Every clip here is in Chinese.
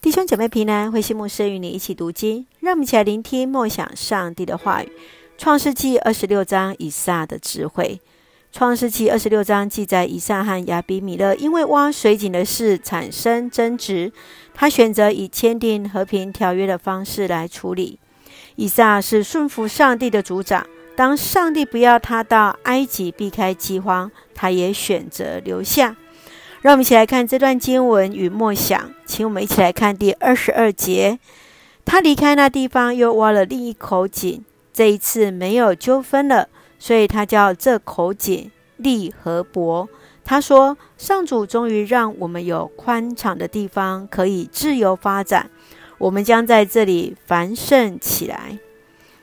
弟兄姐妹平安，慧馨牧师与你一起读经，让我们一起来聆听默想上帝的话语。创世记二十六章，以撒的智慧。创世记二十六章记载，以撒和亚比米勒因为挖水井的事产生争执，他选择以签订和平条约的方式来处理。以撒是顺服上帝的族长，当上帝不要他到埃及避开饥荒，他也选择留下。让我们一起来看这段经文与默想，请我们一起来看第二十二节。他离开那地方，又挖了另一口井，这一次没有纠纷了，所以他叫这口井利河伯。他说：“上主终于让我们有宽敞的地方可以自由发展，我们将在这里繁盛起来。”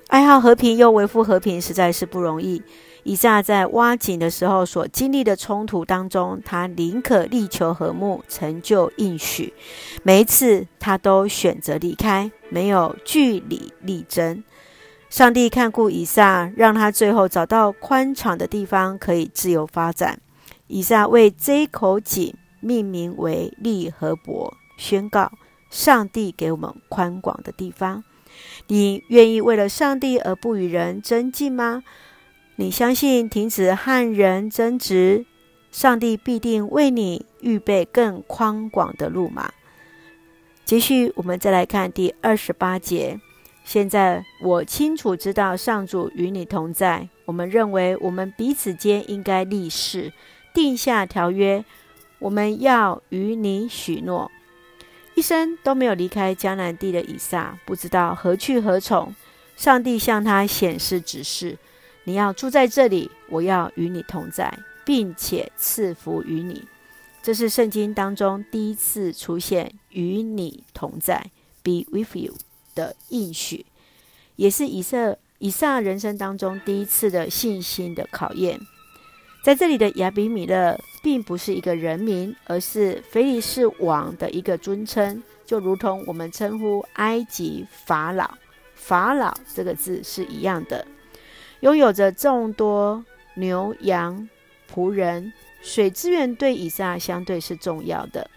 爱好和平又维护和平，实在是不容易。以撒在挖井的时候所经历的冲突当中，他宁可力求和睦，成就应许。每一次他都选择离开，没有据理力争。上帝看顾以撒，让他最后找到宽敞的地方可以自由发展。以撒为这口井命名为利和伯，宣告上帝给我们宽广的地方。你愿意为了上帝而不与人争竞吗？你相信停止和人争执，上帝必定为你预备更宽广的路吗？继续，我们再来看第二十八节。现在我清楚知道上主与你同在。我们认为我们彼此间应该立誓，定下条约。我们要与你许诺，一生都没有离开迦南地的以撒，不知道何去何从。上帝向他显示指示。你要住在这里，我要与你同在，并且赐福于你。这是圣经当中第一次出现“与你同在 ”（be with you） 的应许，也是以色以撒人生当中第一次的信心的考验。在这里的亚比米勒并不是一个人名，而是非利士王的一个尊称，就如同我们称呼埃及“法老”，“法老”这个字是一样的。拥有着众多牛羊仆人，水资源对以撒相对是重要的。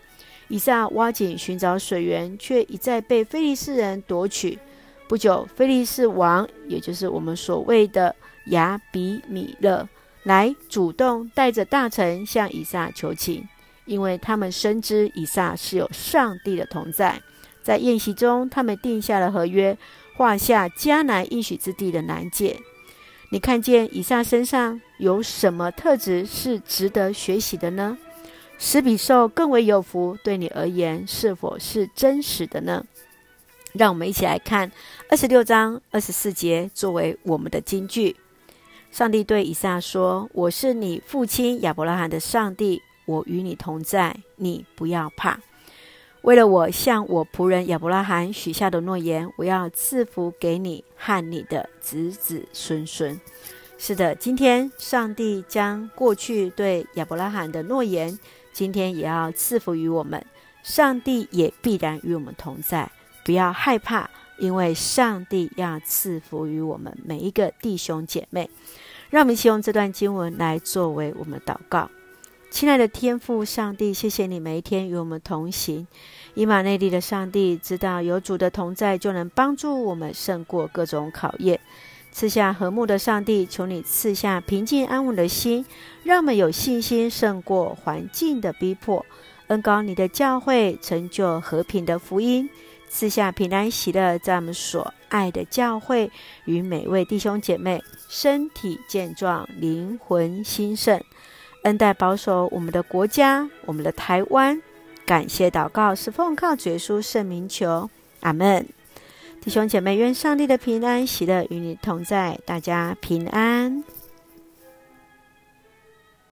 以撒挖井寻找水源，却一再被非利士人夺取。不久，非利士王，也就是我们所谓的亚比米勒，来主动带着大臣向以撒求情，因为他们深知以撒是有上帝的同在。在宴席中，他们定下了合约，画下迦南应许之地的南界。你看见以撒身上有什么特质是值得学习的呢？使比受更为有福，对你而言是否是真实的呢？让我们一起来看二十六章二十四节作为我们的金句。上帝对以撒说：“我是你父亲亚伯拉罕的上帝，我与你同在，你不要怕。”为了我向我仆人亚伯拉罕许下的诺言，我要赐福给你和你的子子孙孙。是的，今天上帝将过去对亚伯拉罕的诺言，今天也要赐福于我们。上帝也必然与我们同在，不要害怕，因为上帝要赐福于我们每一个弟兄姐妹。让我们一起用这段经文来作为我们祷告。亲爱的天父上帝，谢谢你每一天与我们同行。以马内利的上帝知道有主的同在，就能帮助我们胜过各种考验。赐下和睦的上帝，求你赐下平静安稳的心，让我们有信心胜过环境的逼迫。恩高你的教会，成就和平的福音，赐下平安喜乐，在我们所爱的教会与每位弟兄姐妹身体健壮，灵魂兴盛。恩待保守我们的国家，我们的台湾。感谢祷告是奉靠主耶稣圣名求，阿门。弟兄姐妹，愿上帝的平安喜乐与你同在，大家平安。